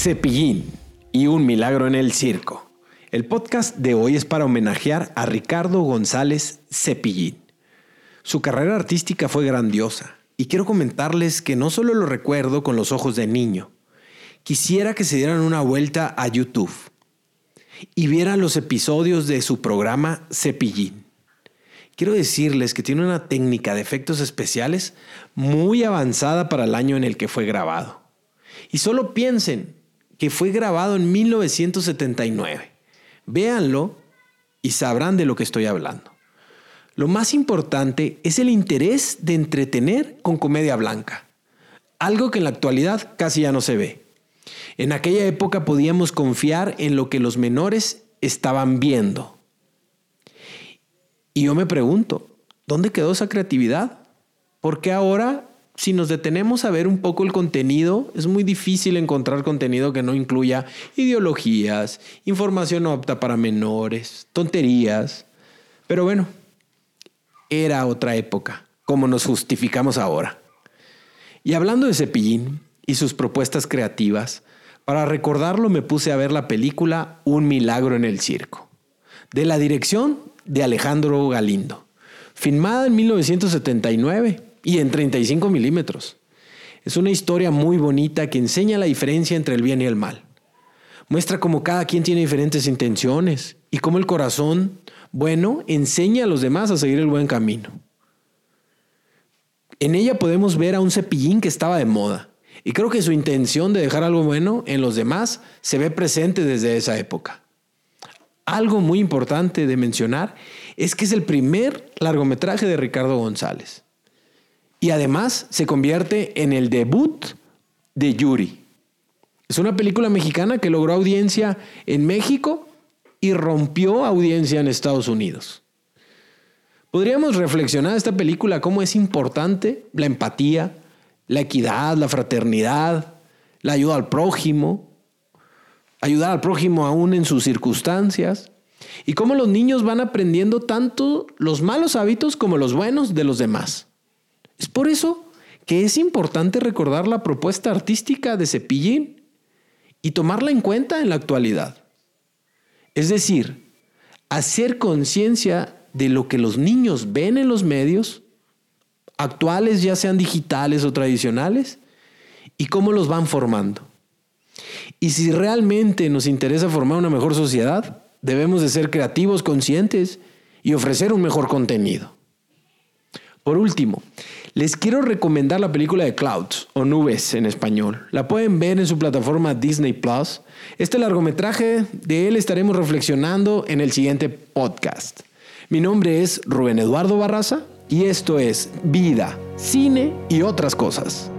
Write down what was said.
Cepillín y un milagro en el circo. El podcast de hoy es para homenajear a Ricardo González Cepillín. Su carrera artística fue grandiosa y quiero comentarles que no solo lo recuerdo con los ojos de niño, quisiera que se dieran una vuelta a YouTube y vieran los episodios de su programa Cepillín. Quiero decirles que tiene una técnica de efectos especiales muy avanzada para el año en el que fue grabado. Y solo piensen que fue grabado en 1979. Véanlo y sabrán de lo que estoy hablando. Lo más importante es el interés de entretener con comedia blanca, algo que en la actualidad casi ya no se ve. En aquella época podíamos confiar en lo que los menores estaban viendo. Y yo me pregunto, ¿dónde quedó esa creatividad? Porque ahora si nos detenemos a ver un poco el contenido, es muy difícil encontrar contenido que no incluya ideologías, información no apta para menores, tonterías. Pero bueno, era otra época, como nos justificamos ahora. Y hablando de Cepillín y sus propuestas creativas, para recordarlo me puse a ver la película Un milagro en el circo, de la dirección de Alejandro Galindo, filmada en 1979 y en 35 milímetros. Es una historia muy bonita que enseña la diferencia entre el bien y el mal. Muestra cómo cada quien tiene diferentes intenciones y cómo el corazón bueno enseña a los demás a seguir el buen camino. En ella podemos ver a un cepillín que estaba de moda y creo que su intención de dejar algo bueno en los demás se ve presente desde esa época. Algo muy importante de mencionar es que es el primer largometraje de Ricardo González. Y además se convierte en el debut de Yuri. Es una película mexicana que logró audiencia en México y rompió audiencia en Estados Unidos. Podríamos reflexionar esta película cómo es importante la empatía, la equidad, la fraternidad, la ayuda al prójimo, ayudar al prójimo aún en sus circunstancias, y cómo los niños van aprendiendo tanto los malos hábitos como los buenos de los demás. Es por eso que es importante recordar la propuesta artística de Cepillín y tomarla en cuenta en la actualidad. Es decir, hacer conciencia de lo que los niños ven en los medios, actuales ya sean digitales o tradicionales, y cómo los van formando. Y si realmente nos interesa formar una mejor sociedad, debemos de ser creativos, conscientes y ofrecer un mejor contenido. Por último, les quiero recomendar la película de Clouds o Nubes en español. La pueden ver en su plataforma Disney Plus. Este largometraje de él estaremos reflexionando en el siguiente podcast. Mi nombre es Rubén Eduardo Barraza y esto es Vida, Cine y otras cosas.